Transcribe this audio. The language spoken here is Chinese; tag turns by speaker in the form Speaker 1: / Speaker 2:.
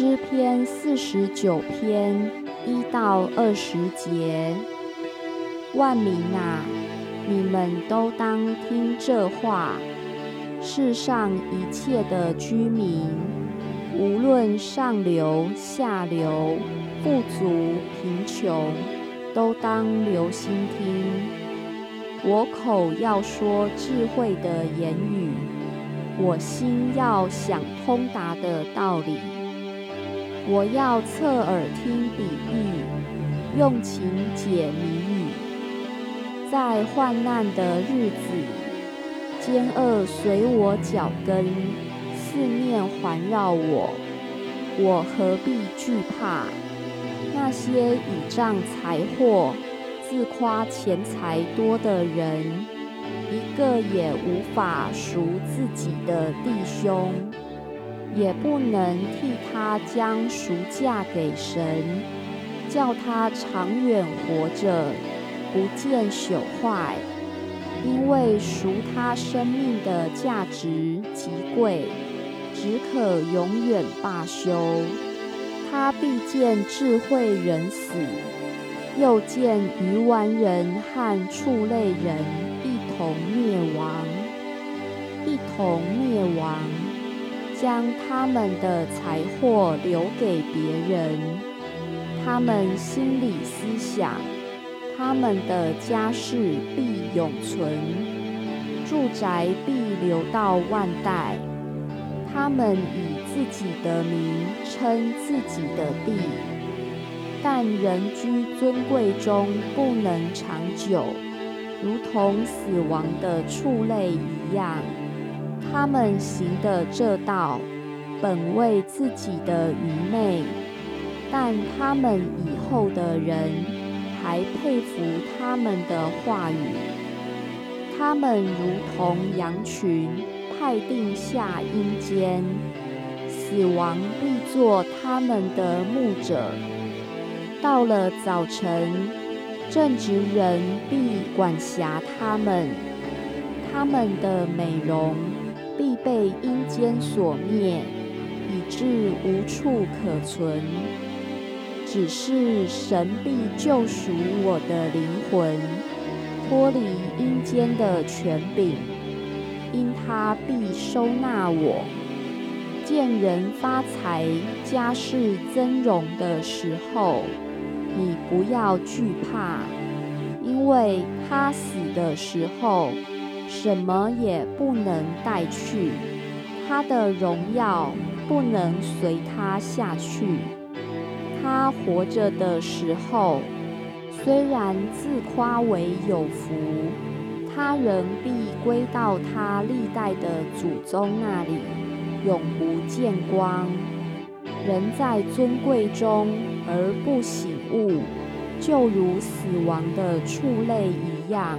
Speaker 1: 诗篇四十九篇一到二十节，万民啊，你们都当听这话。世上一切的居民，无论上流下流、富足贫穷，都当留心听。我口要说智慧的言语，我心要想通达的道理。我要侧耳听比喻，用情解谜语。在患难的日子。奸恶随我脚跟，四面环绕我，我何必惧怕？那些倚仗财货、自夸钱财多的人，一个也无法赎自己的弟兄，也不能替他将赎价给神，叫他长远活着，不见朽坏。因为赎他生命的价值极贵，只可永远罢休。他必见智慧人死，又见愚顽人和畜类人一同灭亡，一同灭亡，将他们的财货留给别人。他们心里思想。他们的家世必永存，住宅必留到万代。他们以自己的名称自己的地，但人居尊贵中不能长久，如同死亡的畜类一样。他们行的这道，本为自己的愚昧，但他们以后的人。还佩服他们的话语，他们如同羊群派定下阴间，死亡必做他们的牧者。到了早晨，正直人必管辖他们，他们的美容被阴间所灭，以致无处可存。只是神必救赎我的灵魂，脱离阴间的权柄，因他必收纳我。见人发财、家世增荣的时候，你不要惧怕，因为他死的时候，什么也不能带去，他的荣耀不能随他下去。他活着的时候，虽然自夸为有福，他仍必归到他历代的祖宗那里，永不见光。人在尊贵中而不醒悟，就如死亡的畜类一样。